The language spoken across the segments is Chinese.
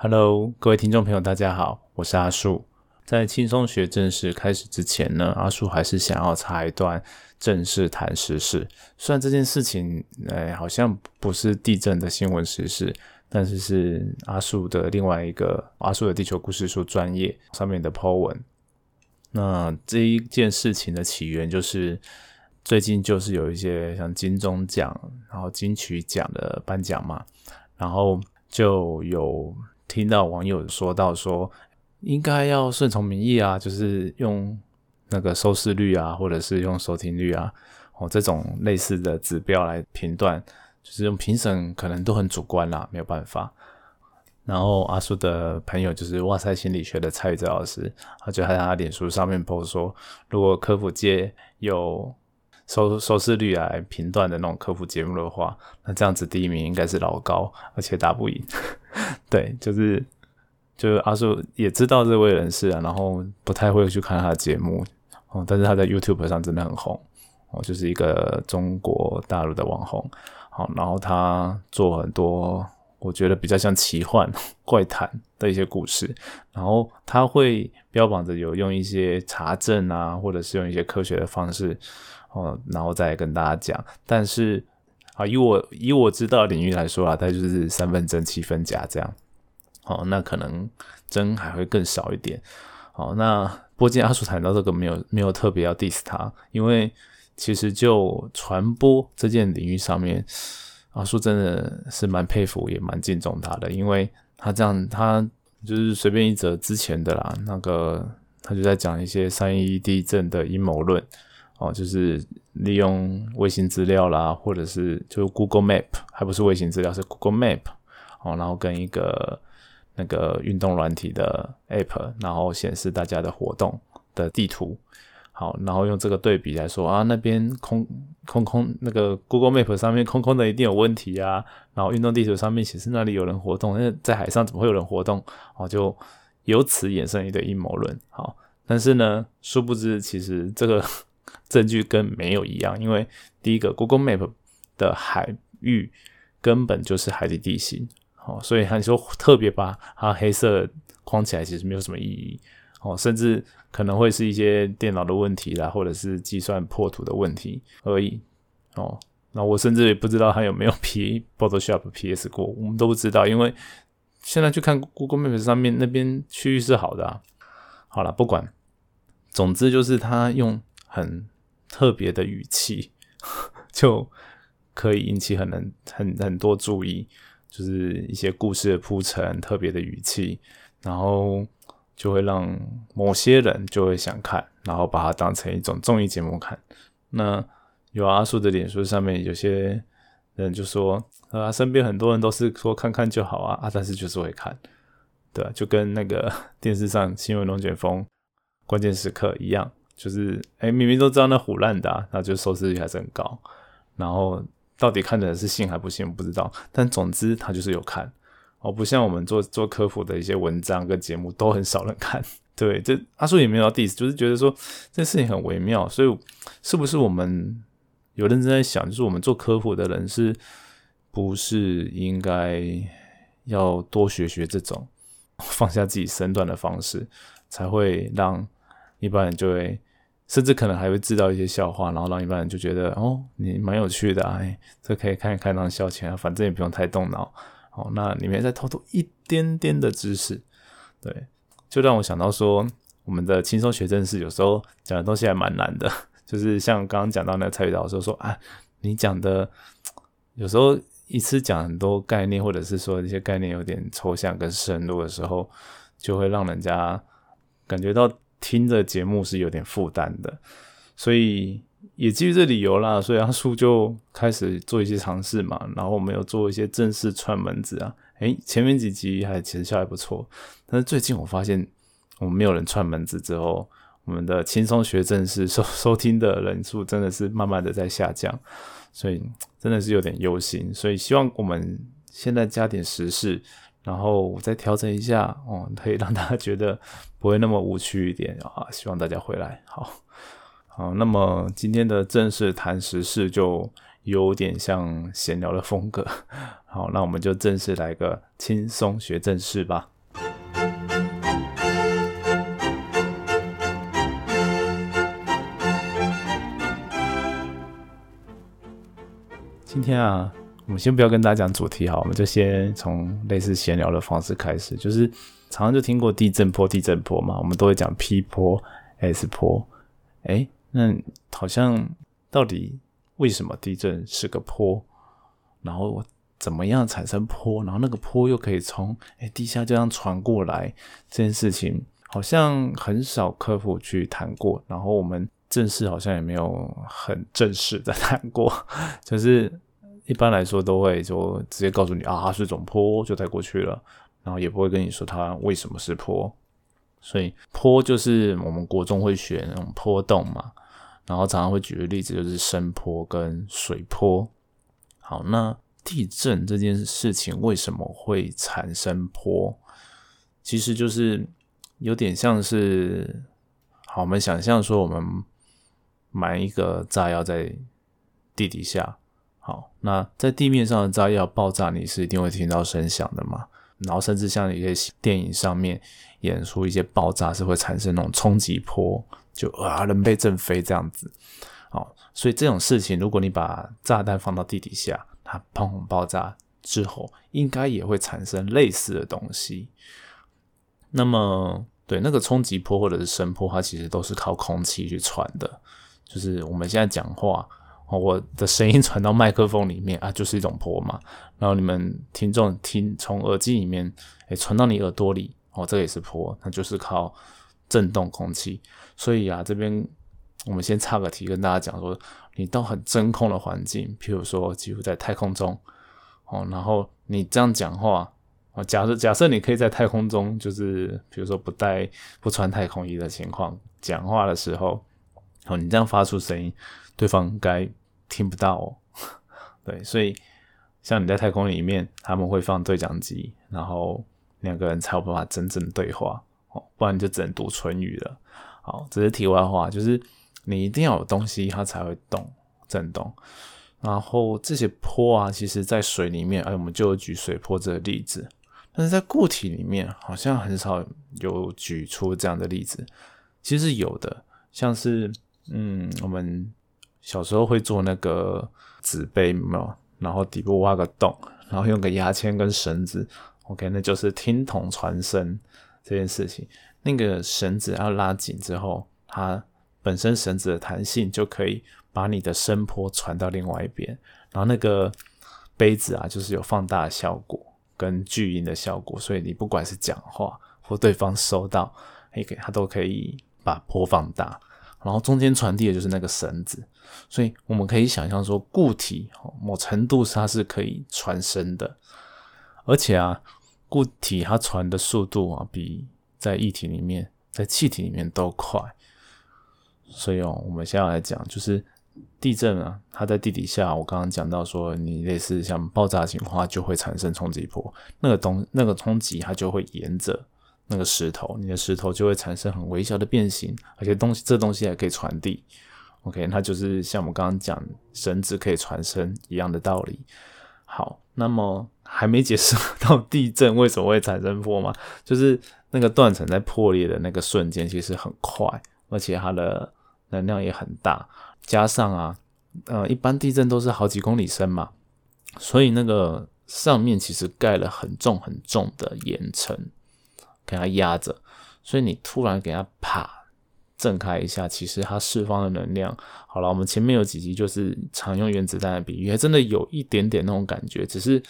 Hello，各位听众朋友，大家好，我是阿树。在轻松学正式开始之前呢，阿树还是想要插一段正式谈时事。虽然这件事情，哎，好像不是地震的新闻时事，但是是阿树的另外一个阿树的地球故事书专业上面的 po 文。那这一件事情的起源就是最近就是有一些像金钟奖，然后金曲奖的颁奖嘛，然后就有。听到网友说到说，应该要顺从民意啊，就是用那个收视率啊，或者是用收听率啊，哦这种类似的指标来评断，就是用评审可能都很主观啦，没有办法。然后阿叔的朋友就是哇塞心理学的蔡宇哲老师，他就在他脸书上面 po 说，如果科普界有收收视率来评断的那种科普节目的话，那这样子第一名应该是老高，而且打不赢。对，就是就是阿叔也知道这位人士啊，然后不太会去看他的节目哦，但是他在 YouTube 上真的很红哦，就是一个中国大陆的网红，好，然后他做很多我觉得比较像奇幻 怪谈的一些故事，然后他会标榜着有用一些查证啊，或者是用一些科学的方式哦，然后再跟大家讲，但是。啊，以我以我知道的领域来说啊，它就是三分真七分假这样。哦，那可能真还会更少一点。哦，那播间阿叔谈到这个没有没有特别要 diss 他，因为其实就传播这件领域上面，阿叔真的是蛮佩服也蛮敬重他的，因为他这样他就是随便一则之前的啦，那个他就在讲一些三一地震的阴谋论。哦，就是利用卫星资料啦，或者是就 Google Map，还不是卫星资料，是 Google Map，哦，然后跟一个那个运动软体的 App，然后显示大家的活动的地图，好，然后用这个对比来说啊，那边空空空那个 Google Map 上面空空的一定有问题啊，然后运动地图上面显示那里有人活动，那在海上怎么会有人活动？哦，就由此衍生一个阴谋论，好，但是呢，殊不知其实这个。证据跟没有一样，因为第一个 Google Map 的海域根本就是海底地形，哦，所以他说特别把它黑色框起来，其实没有什么意义，哦，甚至可能会是一些电脑的问题啦，或者是计算破图的问题而已，哦，那我甚至也不知道他有没有 P Photoshop PS 过，我们都不知道，因为现在去看 Google Map 上面那边区域是好的，啊。好了，不管，总之就是他用很。特别的语气 就可以引起很很很很多注意，就是一些故事的铺陈，特别的语气，然后就会让某些人就会想看，然后把它当成一种综艺节目看。那有阿叔的脸书上面有些人就说，啊，身边很多人都是说看看就好啊，啊，但是就是会看，对，就跟那个 电视上新闻龙卷风关键时刻一样。就是，哎，明明都知道那虎烂的，那就收视率还是很高。然后到底看的人是信还不信，不知道。但总之他就是有看，哦，不像我们做做科普的一些文章跟节目都很少人看。对，这阿叔也没有 diss，就是觉得说这事情很微妙。所以是不是我们有认真在想，就是我们做科普的人是不是应该要多学学这种 放下自己身段的方式，才会让一般人就会。甚至可能还会制造一些笑话，然后让一般人就觉得哦，你蛮有趣的，哎，这可以看一看当消遣啊，反正也不用太动脑。哦，那里面再偷偷一点点的知识，对，就让我想到说，我们的轻松学正式有时候讲的东西还蛮难的，就是像刚刚讲到那个蔡宇导说说啊，你讲的有时候一次讲很多概念，或者是说一些概念有点抽象跟深入的时候，就会让人家感觉到。听的节目是有点负担的，所以也基于这理由啦，所以阿叔就开始做一些尝试嘛。然后我们有做一些正式串门子啊，诶，前面几集还其实效还不错，但是最近我发现我们没有人串门子之后，我们的轻松学正式 收收听的人数真的是慢慢的在下降，所以真的是有点忧心。所以希望我们现在加点时事。然后我再调整一下，哦，可以让大家觉得不会那么无趣一点啊！希望大家回来，好好。那么今天的正式谈时事就有点像闲聊的风格。好，那我们就正式来个轻松学正事吧。今天啊，我们先不要跟大家讲主题哈，我们就先从类似闲聊的方式开始。就是常常就听过地震波、地震波嘛，我们都会讲 P 波、S 波。哎，那好像到底为什么地震是个坡？然后怎么样产生坡？然后那个坡又可以从哎地下这样传过来？这件事情好像很少科普去谈过。然后我们。正式好像也没有很正式的谈过，就是一般来说都会就直接告诉你啊，它是种坡就带过去了，然后也不会跟你说它为什么是坡。所以坡就是我们国中会学那种坡洞嘛，然后常常会举的例子就是山坡跟水坡。好，那地震这件事情为什么会产生坡？其实就是有点像是，好，我们想象说我们。埋一个炸药在地底下，好，那在地面上的炸药爆炸，你是一定会听到声响的嘛？然后甚至像一些电影上面演出一些爆炸是会产生那种冲击波，就啊人被震飞这样子，好，所以这种事情，如果你把炸弹放到地底下，它砰爆炸之后，应该也会产生类似的东西。那么，对那个冲击波或者是声波，它其实都是靠空气去传的。就是我们现在讲话，哦我的声音传到麦克风里面啊，就是一种波嘛。然后你们听众听从耳机里面，哎，传到你耳朵里，哦，这个也是波，那就是靠震动空气。所以啊，这边我们先插个题，跟大家讲说，你到很真空的环境，譬如说几乎在太空中，哦，然后你这样讲话，哦，假设假设你可以在太空中，就是比如说不带不穿太空衣的情况讲话的时候。哦，你这样发出声音，对方该听不到哦。对，所以像你在太空里面，他们会放对讲机，然后两个人才有办法真正对话哦，不然就只能读唇语了。好，这是题外话，就是你一定要有东西，它才会动震动。然后这些坡啊，其实在水里面，哎，我们就举水坡这个例子，但是在固体里面，好像很少有举出这样的例子。其实有的，像是。嗯，我们小时候会做那个纸杯，没有，然后底部挖个洞，然后用个牙签跟绳子，OK，那就是听筒传声这件事情。那个绳子要拉紧之后，它本身绳子的弹性就可以把你的声波传到另外一边。然后那个杯子啊，就是有放大效果跟巨音的效果，所以你不管是讲话或对方收到，可以它都可以把波放大。然后中间传递的就是那个绳子，所以我们可以想象说，固体某程度它是可以传声的，而且啊，固体它传的速度啊，比在液体里面、在气体里面都快。所以哦，我们现在来讲，就是地震啊，它在地底下，我刚刚讲到说，你类似像爆炸情况，就会产生冲击波，那个东那个冲击它就会沿着。那个石头，你的石头就会产生很微小的变形，而且东西这东西还可以传递。OK，那就是像我们刚刚讲绳子可以传声一样的道理。好，那么还没解释到地震为什么会产生波吗？就是那个断层在破裂的那个瞬间其实很快，而且它的能量也很大，加上啊，呃，一般地震都是好几公里深嘛，所以那个上面其实盖了很重很重的岩层。给它压着，所以你突然给它啪震开一下，其实它释放的能量，好了，我们前面有几集就是常用原子弹的比喻，还真的有一点点那种感觉，只是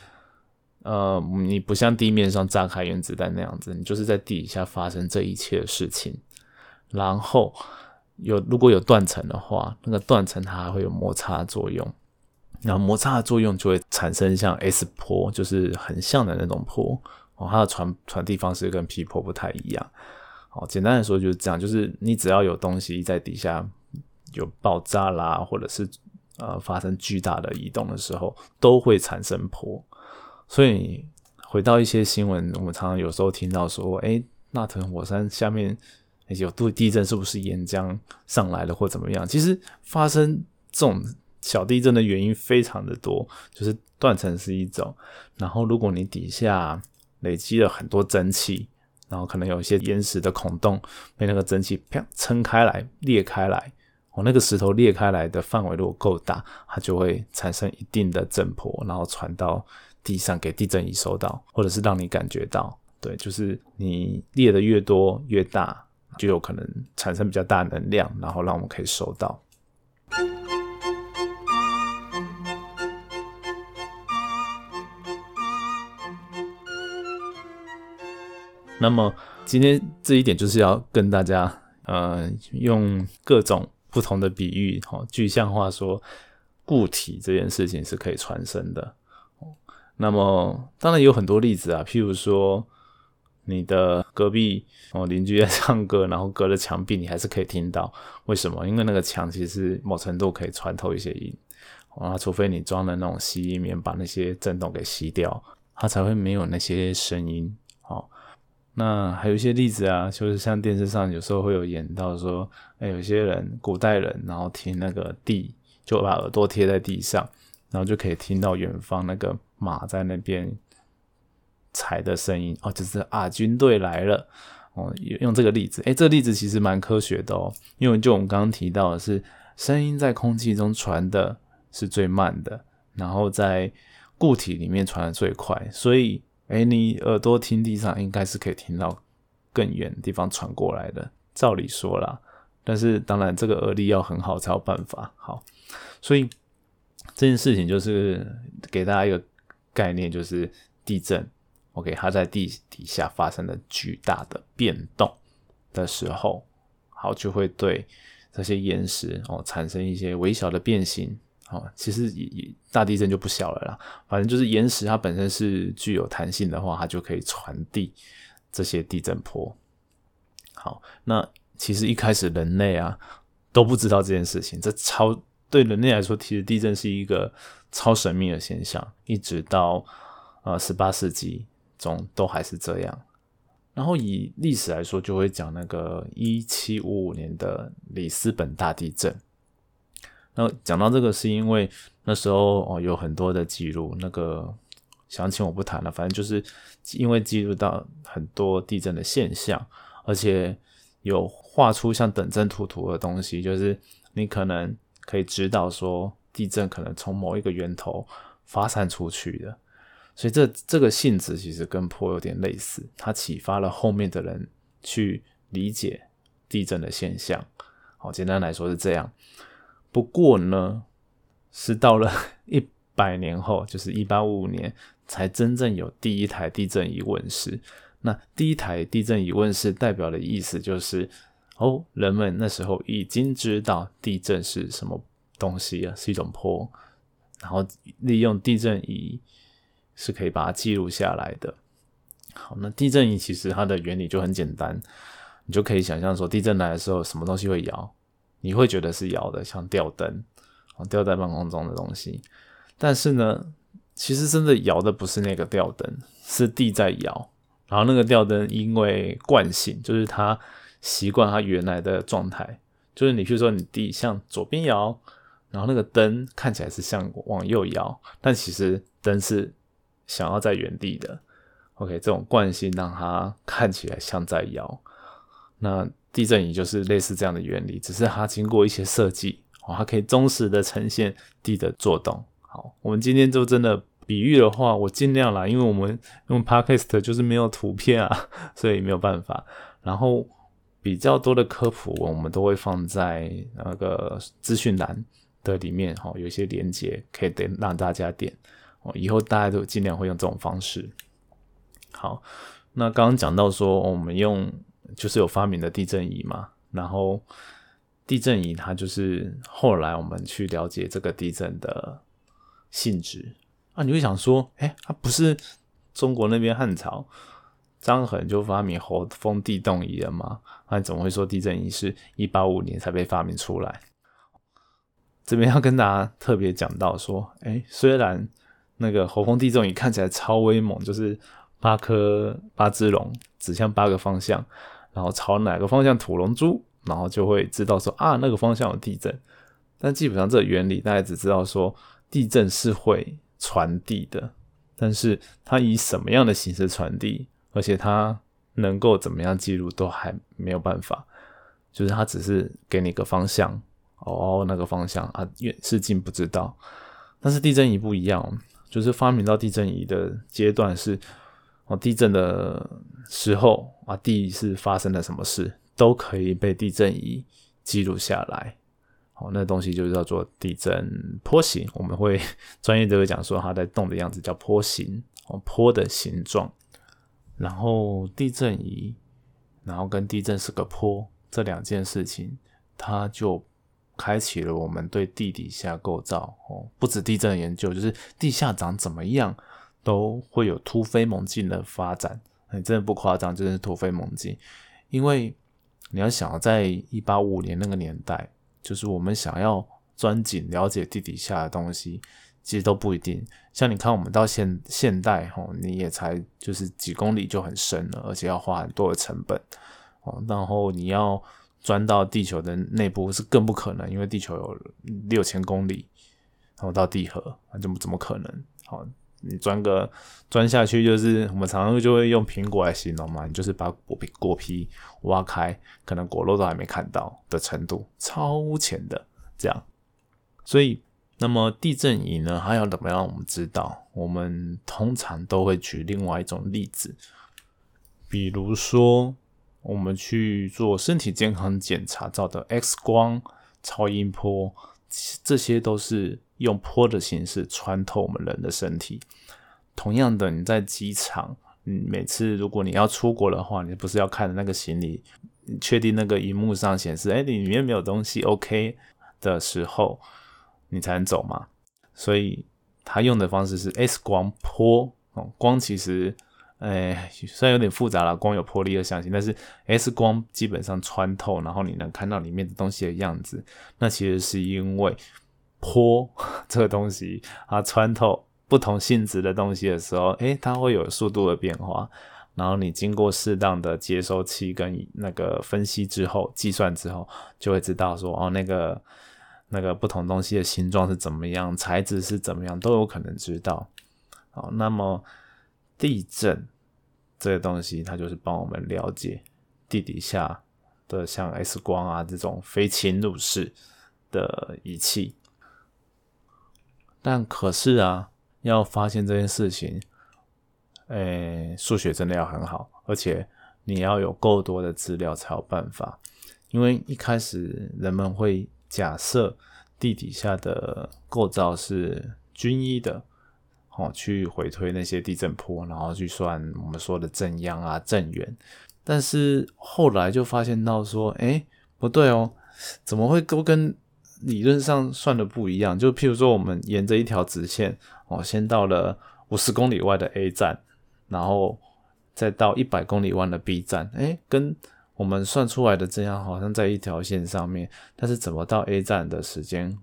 呃，你不像地面上炸开原子弹那样子，你就是在地底下发生这一切的事情，然后有如果有断层的话，那个断层它还会有摩擦作用，然后摩擦的作用就会产生像 S 波，就是很像的那种波。哦，它的传传递方式跟皮破不太一样。好，简单的说就是这样，就是你只要有东西在底下有爆炸啦，或者是呃发生巨大的移动的时候，都会产生波。所以回到一些新闻，我们常常有时候听到说，哎，那屯火山下面有度地震，是不是岩浆上来了或怎么样？其实发生这种小地震的原因非常的多，就是断层是一种，然后如果你底下累积了很多蒸汽，然后可能有一些岩石的孔洞被那个蒸汽啪撑开来裂开来，哦，那个石头裂开来的范围如果够大，它就会产生一定的震波，然后传到地上给地震仪收到，或者是让你感觉到，对，就是你裂的越多越大，就有可能产生比较大能量，然后让我们可以收到。那么今天这一点就是要跟大家，呃，用各种不同的比喻，哈，具象化说固体这件事情是可以传声的。那么当然有很多例子啊，譬如说你的隔壁哦邻居在唱歌，然后隔着墙壁你还是可以听到，为什么？因为那个墙其实某程度可以穿透一些音，啊，除非你装了那种吸音棉把那些震动给吸掉，它才会没有那些声音，那还有一些例子啊，就是像电视上有时候会有演到说，哎，有些人古代人，然后听那个地，就把耳朵贴在地上，然后就可以听到远方那个马在那边踩的声音哦，就是啊，军队来了哦。用这个例子，哎，这个例子其实蛮科学的哦，因为就我们刚刚提到的是，声音在空气中传的是最慢的，然后在固体里面传的最快，所以。哎，你耳朵听地上，应该是可以听到更远的地方传过来的。照理说啦，但是当然这个耳力要很好才有办法。好，所以这件事情就是给大家一个概念，就是地震，OK，它在地底下发生了巨大的变动的时候，好就会对这些岩石哦产生一些微小的变形。哦，其实也也大地震就不小了啦。反正就是岩石它本身是具有弹性的话，它就可以传递这些地震波。好，那其实一开始人类啊都不知道这件事情，这超对人类来说，其实地震是一个超神秘的现象，一直到呃十八世纪中都还是这样。然后以历史来说，就会讲那个一七五五年的里斯本大地震。那讲到这个，是因为那时候哦有很多的记录，那个详情我不谈了，反正就是因为记录到很多地震的现象，而且有画出像等阵图图的东西，就是你可能可以知道说地震可能从某一个源头发散出去的，所以这这个性质其实跟坡有点类似，它启发了后面的人去理解地震的现象。好，简单来说是这样。不过呢，是到了 一百年后，就是一八五五年，才真正有第一台地震仪问世。那第一台地震仪问世，代表的意思就是，哦，人们那时候已经知道地震是什么东西啊，是一种波，然后利用地震仪是可以把它记录下来的。好，那地震仪其实它的原理就很简单，你就可以想象说，地震来的时候，什么东西会摇？你会觉得是摇的，像吊灯，吊在半空中的东西。但是呢，其实真的摇的不是那个吊灯，是地在摇。然后那个吊灯因为惯性，就是它习惯它原来的状态，就是你比如说你地向左边摇，然后那个灯看起来是向往右摇，但其实灯是想要在原地的。OK，这种惯性让它看起来像在摇。那地震仪就是类似这样的原理，只是它经过一些设计，哦，它可以忠实的呈现地的作动。好，我们今天就真的比喻的话，我尽量啦，因为我们用 podcast 就是没有图片啊，所以没有办法。然后比较多的科普，我们都会放在那个资讯栏的里面，哈，有一些连接可以点让大家点。哦，以后大家都尽量会用这种方式。好，那刚刚讲到说，我们用。就是有发明的地震仪嘛，然后地震仪它就是后来我们去了解这个地震的性质啊，你会想说，哎，它不是中国那边汉朝张衡就发明侯风地动仪了吗？那怎么会说地震仪是一八五年才被发明出来？这边要跟大家特别讲到说，哎，虽然那个侯风地动仪看起来超威猛，就是八颗八只龙指向八个方向。然后朝哪个方向吐龙珠，然后就会知道说啊，那个方向有地震。但基本上这个原理大家只知道说地震是会传递的，但是它以什么样的形式传递，而且它能够怎么样记录都还没有办法，就是它只是给你个方向，哦，那个方向啊，远是近不知道。但是地震仪不一样，就是发明到地震仪的阶段是哦，地震的时候啊，地是发生了什么事，都可以被地震仪记录下来。哦，那东西就叫做地震坡形，我们会 专业的会讲说它在动的样子叫坡形，哦，坡的形状。然后地震仪，然后跟地震是个坡这两件事情，它就开启了我们对地底下构造哦，不止地震研究，就是地下长怎么样，都会有突飞猛进的发展。哎，真的不夸张，真的是突飞猛进。因为你要想在一八五年那个年代。就是我们想要钻井了解地底下的东西，其实都不一定。像你看，我们到现现代吼，你也才就是几公里就很深了，而且要花很多的成本哦。然后你要钻到地球的内部是更不可能，因为地球有六千公里，然后到地核，那怎么怎么可能？好，你钻个钻下去，就是我们常常就会用苹果来形容嘛，你就是把果皮果皮挖开，可能果肉都还没看到的程度，超浅的这样。所以，那么地震仪呢，它要怎么样？我们知道，我们通常都会举另外一种例子，比如说我们去做身体健康检查照的 X 光、超音波，这些都是。用坡的形式穿透我们人的身体。同样的，你在机场，嗯，每次如果你要出国的话，你不是要看那个行李，确定那个荧幕上显示，哎，里面没有东西，OK 的时候，你才能走嘛。所以他用的方式是 X 光波哦，光其实，哎，虽然有点复杂了，光有魄力的象性，但是 X 光基本上穿透，然后你能看到里面的东西的样子，那其实是因为。坡这个东西，它穿透不同性质的东西的时候，诶，它会有速度的变化。然后你经过适当的接收器跟那个分析之后，计算之后，就会知道说，哦，那个那个不同东西的形状是怎么样，材质是怎么样，都有可能知道。好，那么地震这个东西，它就是帮我们了解地底下的像 X 光啊这种非侵入式的仪器。但可是啊，要发现这件事情，诶，数学真的要很好，而且你要有够多的资料才有办法。因为一开始人们会假设地底下的构造是均一的，哦，去回推那些地震波，然后去算我们说的震央啊、震源。但是后来就发现到说，哎，不对哦，怎么会都跟？理论上算的不一样，就譬如说，我们沿着一条直线哦，先到了五十公里外的 A 站，然后再到一百公里外的 B 站，哎，跟我们算出来的这样好像在一条线上面，但是怎么到 A 站的时间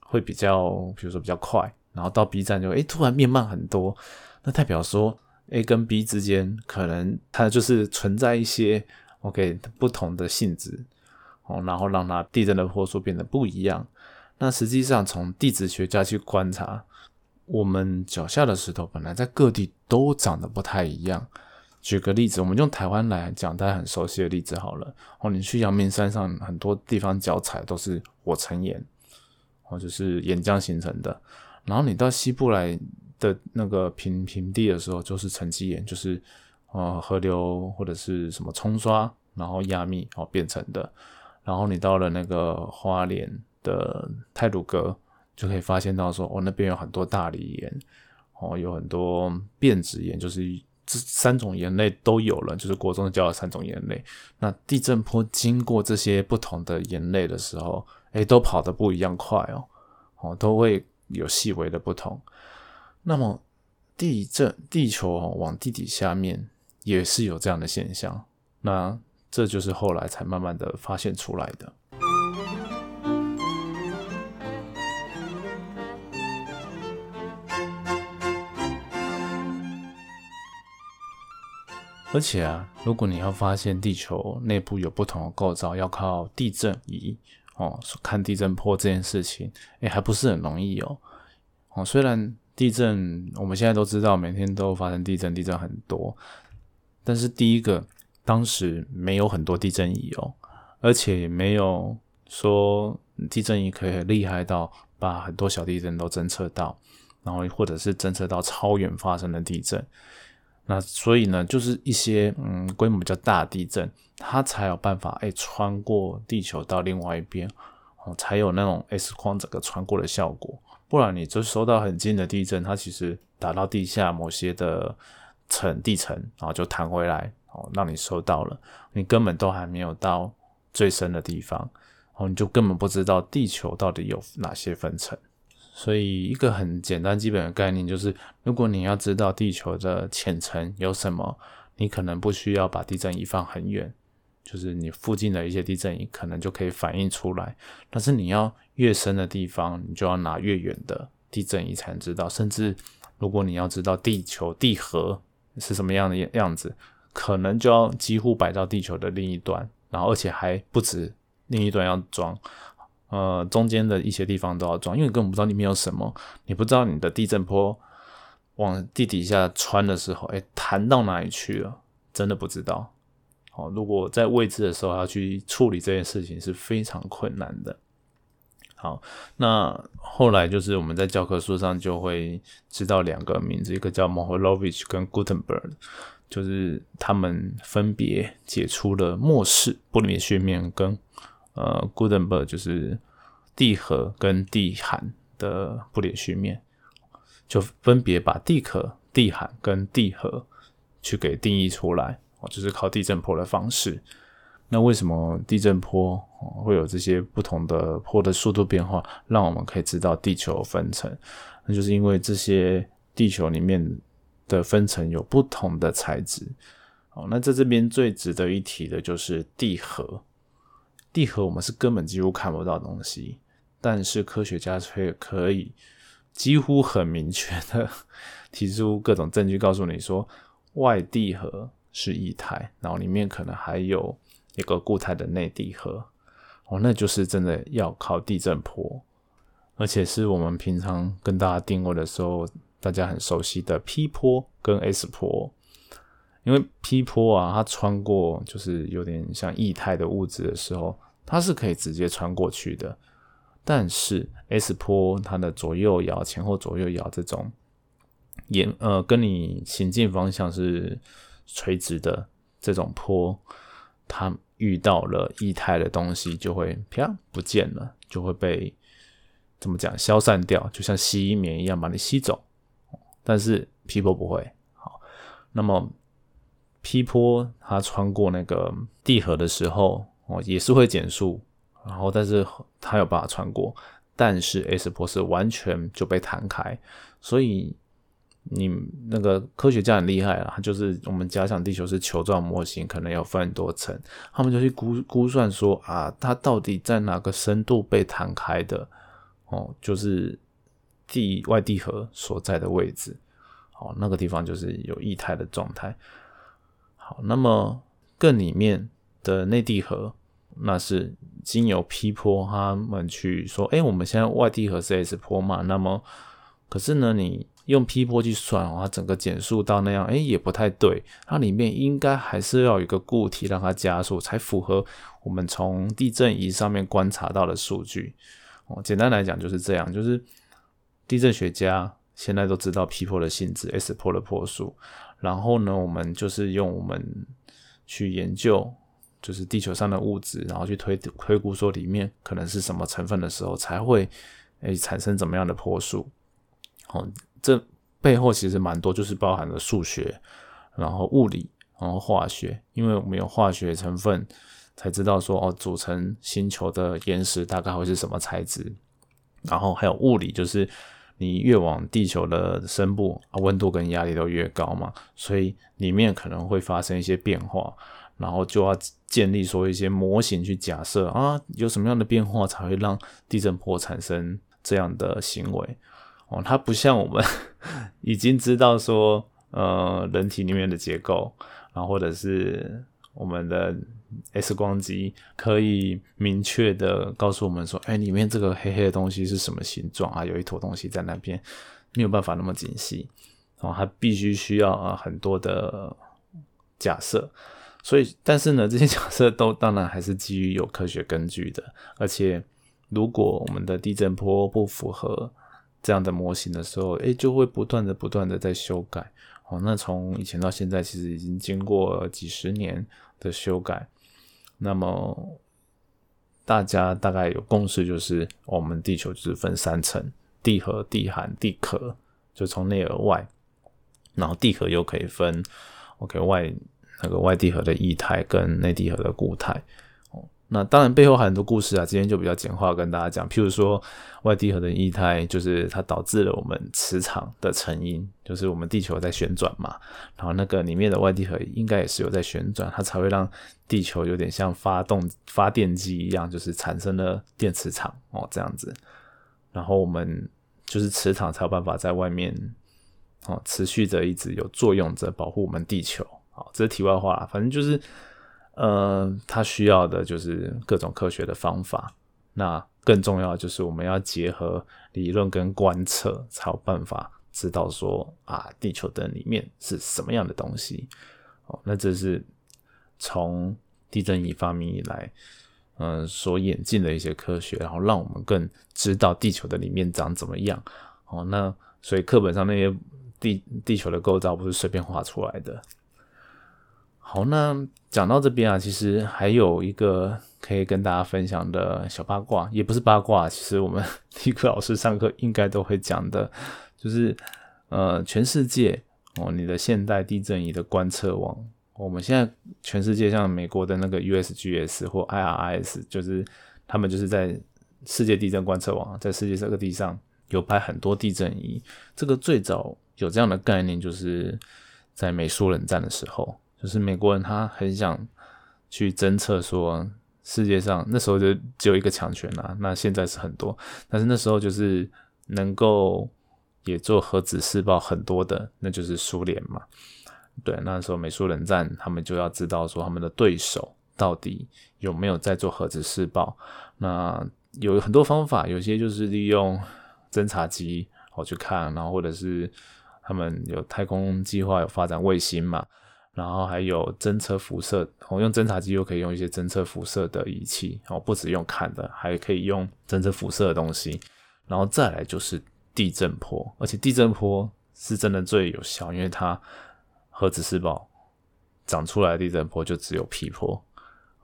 会比较，比如说比较快，然后到 B 站就哎突然变慢很多，那代表说 A 跟 B 之间可能它就是存在一些 OK 不同的性质。哦，然后让它地震的坡数变得不一样。那实际上从地质学家去观察，我们脚下的石头本来在各地都长得不太一样。举个例子，我们用台湾来讲，大家很熟悉的例子好了。哦，你去阳明山上很多地方脚踩都是火成岩，或者是岩浆形成的。然后你到西部来的那个平平地的时候，就是沉积岩，就是呃河流或者是什么冲刷，然后压密哦变成的。然后你到了那个花莲的泰鲁阁，就可以发现到说，哦，那边有很多大理岩，哦，有很多变质岩，就是这三种岩类都有了，就是国中教的三种岩类。那地震波经过这些不同的岩类的时候，哎，都跑得不一样快哦，哦，都会有细微的不同。那么地震，地球往地底下面也是有这样的现象。那这就是后来才慢慢的发现出来的。而且啊，如果你要发现地球内部有不同的构造，要靠地震仪哦，看地震波这件事情，哎，还不是很容易哦。哦，虽然地震我们现在都知道，每天都发生地震，地震很多，但是第一个，当时没有很多地震仪哦，而且也没有说地震仪可以厉害到把很多小地震都侦测到，然后或者是侦测到超远发生的地震。那所以呢，就是一些嗯规模比较大的地震，它才有办法哎穿过地球到另外一边哦，才有那种 S 光整个穿过的效果。不然你就收到很近的地震，它其实打到地下某些的层地层，然后就弹回来哦，让你收到了，你根本都还没有到最深的地方，哦，你就根本不知道地球到底有哪些分层。所以一个很简单基本的概念就是，如果你要知道地球的浅层有什么，你可能不需要把地震仪放很远。就是你附近的一些地震仪可能就可以反映出来，但是你要越深的地方，你就要拿越远的地震仪才能知道。甚至如果你要知道地球地核是什么样的样子，可能就要几乎摆到地球的另一端，然后而且还不止另一端要装，呃，中间的一些地方都要装，因为根本不知道里面有什么，你不知道你的地震波往地底下穿的时候，哎，弹到哪里去了，真的不知道。哦，如果在未知的时候要去处理这件事情是非常困难的。好，那后来就是我们在教科书上就会知道两个名字，一个叫 Moholovich 跟 Gutenberg，就是他们分别解出了末世不连续面跟呃 Goodenberg 就是地核跟地函的不连续面，就分别把地壳、地函跟地核去给定义出来。哦，就是靠地震波的方式。那为什么地震波会有这些不同的波的速度变化，让我们可以知道地球分层？那就是因为这些地球里面的分层有不同的材质。哦，那在这边最值得一提的就是地核。地核我们是根本几乎看不到东西，但是科学家却可以几乎很明确的 提出各种证据，告诉你说外地核。是液态，然后里面可能还有一个固态的内地核，哦，那就是真的要靠地震波，而且是我们平常跟大家定位的时候，大家很熟悉的 P 波跟 S 波，因为 P 波啊，它穿过就是有点像液态的物质的时候，它是可以直接穿过去的，但是 S 波它的左右摇、前后左右摇这种，也呃跟你行进方向是。垂直的这种坡，它遇到了液态的东西，就会啪不见了，就会被怎么讲消散掉，就像吸棉一样把你吸走。但是 P 坡不会好，那么 P 波它穿过那个地核的时候，哦也是会减速，然后但是它有办法穿过，但是 S 波是完全就被弹开，所以。你那个科学家很厉害啊，他就是我们假想地球是球状模型，可能要分很多层，他们就去估估算说啊，它到底在哪个深度被弹开的？哦，就是地外地核所在的位置，哦，那个地方就是有液态的状态。好，那么更里面的内地核，那是经由 P 波他们去说，哎，我们现在外地核是 S 波嘛？那么可是呢，你用 P 波去算哦，它整个减速到那样，哎，也不太对。它里面应该还是要有一个固体让它加速，才符合我们从地震仪上面观察到的数据。哦，简单来讲就是这样，就是地震学家现在都知道 P 波的性质，S 波的波数。然后呢，我们就是用我们去研究，就是地球上的物质，然后去推推估说里面可能是什么成分的时候，才会诶产生怎么样的波数。哦。这背后其实蛮多，就是包含了数学，然后物理，然后化学，因为我们有化学成分，才知道说哦，组成星球的岩石大概会是什么材质。然后还有物理，就是你越往地球的深部啊，温度跟压力都越高嘛，所以里面可能会发生一些变化，然后就要建立说一些模型去假设啊，有什么样的变化才会让地震波产生这样的行为。哦，它不像我们 已经知道说，呃，人体里面的结构，然后或者是我们的 X 光机可以明确的告诉我们说，哎，里面这个黑黑的东西是什么形状啊？有一坨东西在那边，没有办法那么精细，哦，它必须需要啊很多的假设，所以，但是呢，这些假设都当然还是基于有科学根据的，而且如果我们的地震波不符合这样的模型的时候，哎，就会不断的不断的在修改，哦，那从以前到现在，其实已经经过几十年的修改。那么大家大概有共识，就是我们地球就是分三层：地核、地寒、地壳，就从内而外。然后地核又可以分，OK 外那个外地核的液态跟内地核的固态。那当然背后还很多故事啊，今天就比较简化跟大家讲。譬如说，外地核的液态就是它导致了我们磁场的成因，就是我们地球在旋转嘛，然后那个里面的外地核应该也是有在旋转，它才会让地球有点像发动发电机一样，就是产生了电磁场哦这样子。然后我们就是磁场才有办法在外面哦持续着一直有作用着保护我们地球。好，这是题外话，反正就是。呃，它需要的就是各种科学的方法。那更重要就是我们要结合理论跟观测，才有办法知道说啊，地球的里面是什么样的东西。哦，那这是从地震仪发明以来，嗯，所演进的一些科学，然后让我们更知道地球的里面长怎么样。哦，那所以课本上那些地地球的构造不是随便画出来的。好，那讲到这边啊，其实还有一个可以跟大家分享的小八卦，也不是八卦，其实我们 地科老师上课应该都会讲的，就是呃，全世界哦，你的现代地震仪的观测网，我们现在全世界像美国的那个 USGS 或 IRIS，就是他们就是在世界地震观测网，在世界各地上有拍很多地震仪。这个最早有这样的概念，就是在美苏冷战的时候。就是美国人他很想去侦测说世界上那时候就只有一个强权啦，那现在是很多，但是那时候就是能够也做核子试爆很多的，那就是苏联嘛。对，那时候美苏冷战，他们就要知道说他们的对手到底有没有在做核子试爆。那有很多方法，有些就是利用侦察机我去看，然后或者是他们有太空计划有发展卫星嘛。然后还有侦测辐射，我用侦察机又可以用一些侦测辐射的仪器，哦，不止用看的，还可以用侦测辐射的东西。然后再来就是地震波，而且地震波是真的最有效，因为它核子试爆长出来的地震波就只有 P 波，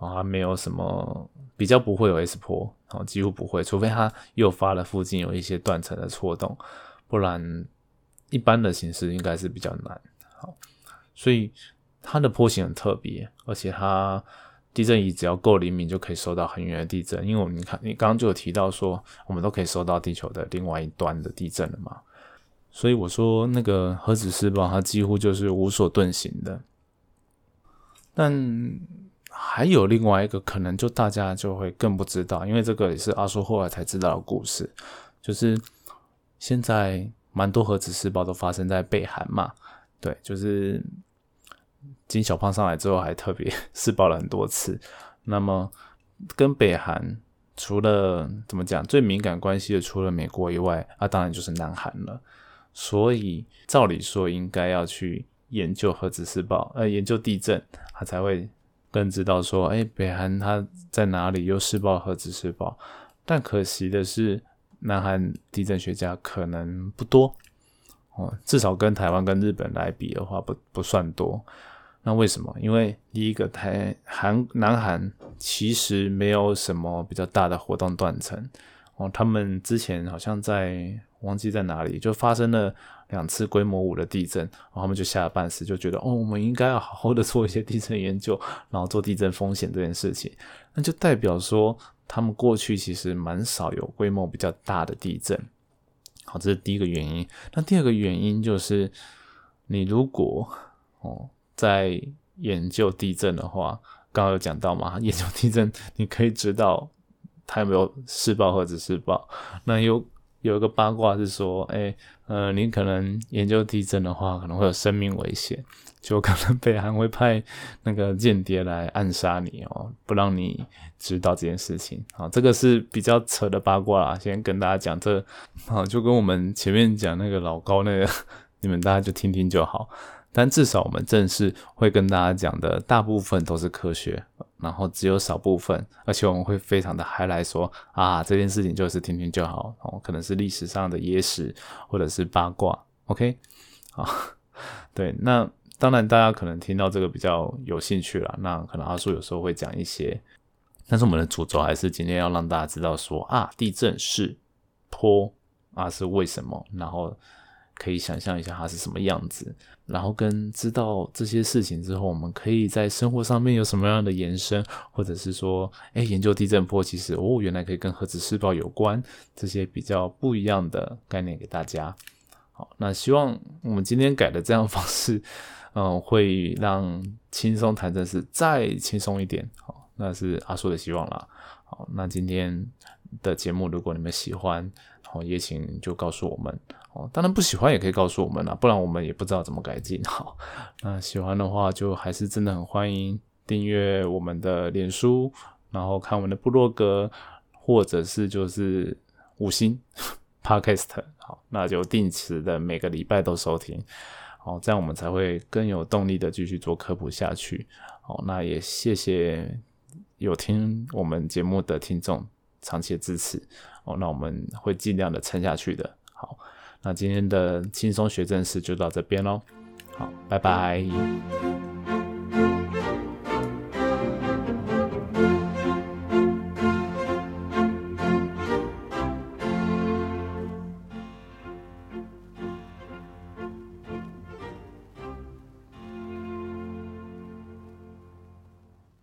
然后没有什么比较不会有 S 波，然后几乎不会，除非它诱发了附近有一些断层的错动，不然一般的形式应该是比较难。好，所以。它的波形很特别，而且它地震仪只要够灵敏，就可以收到很远的地震。因为我们看，你刚刚就有提到说，我们都可以收到地球的另外一端的地震了嘛。所以我说那个核子试爆，它几乎就是无所遁形的。但还有另外一个可能，就大家就会更不知道，因为这个也是阿叔后来才知道的故事，就是现在蛮多核子试爆都发生在北韩嘛。对，就是。金小胖上来之后，还特别 试爆了很多次。那么，跟北韩除了怎么讲最敏感关系的，除了美国以外，啊，当然就是南韩了。所以，照理说应该要去研究核子试爆，呃，研究地震，他才会更知道说，哎，北韩它在哪里又试爆核子试爆。但可惜的是，南韩地震学家可能不多哦，至少跟台湾跟日本来比的话，不不算多。那为什么？因为第一个台韩南韩其实没有什么比较大的活动断层哦，他们之前好像在忘记在哪里就发生了两次规模五的地震，然后他们就下了半死，就觉得哦，我们应该要好好的做一些地震研究，然后做地震风险这件事情，那就代表说他们过去其实蛮少有规模比较大的地震。好，这是第一个原因。那第二个原因就是你如果哦。在研究地震的话，刚刚有讲到嘛？研究地震，你可以知道它有没有试爆或者试爆。那有有一个八卦是说，哎，呃，你可能研究地震的话，可能会有生命危险，就可能北韩会派那个间谍来暗杀你哦，不让你知道这件事情啊。这个是比较扯的八卦啦，先跟大家讲这，啊，就跟我们前面讲那个老高那个，你们大家就听听就好。但至少我们正式会跟大家讲的大部分都是科学，然后只有少部分，而且我们会非常的嗨来说啊，这件事情就是听听就好哦，可能是历史上的野史或者是八卦，OK，好，对，那当然大家可能听到这个比较有兴趣了，那可能阿叔有时候会讲一些，但是我们的主轴还是今天要让大家知道说啊，地震是坡啊是为什么，然后。可以想象一下它是什么样子，然后跟知道这些事情之后，我们可以在生活上面有什么样的延伸，或者是说，哎，研究地震波，其实哦，原来可以跟核子试爆有关，这些比较不一样的概念给大家。好，那希望我们今天改的这样方式，嗯，会让轻松谈正事再轻松一点。好，那是阿叔的希望啦。好，那今天的节目，如果你们喜欢，好，也请就告诉我们。哦，当然不喜欢也可以告诉我们啦，不然我们也不知道怎么改进。好，那喜欢的话就还是真的很欢迎订阅我们的脸书，然后看我们的部落格，或者是就是五星 Podcast。好，那就定时的每个礼拜都收听。好，这样我们才会更有动力的继续做科普下去。好，那也谢谢有听我们节目的听众长期的支持。哦，那我们会尽量的撑下去的。好。那今天的轻松学正事就到这边喽，好，拜拜。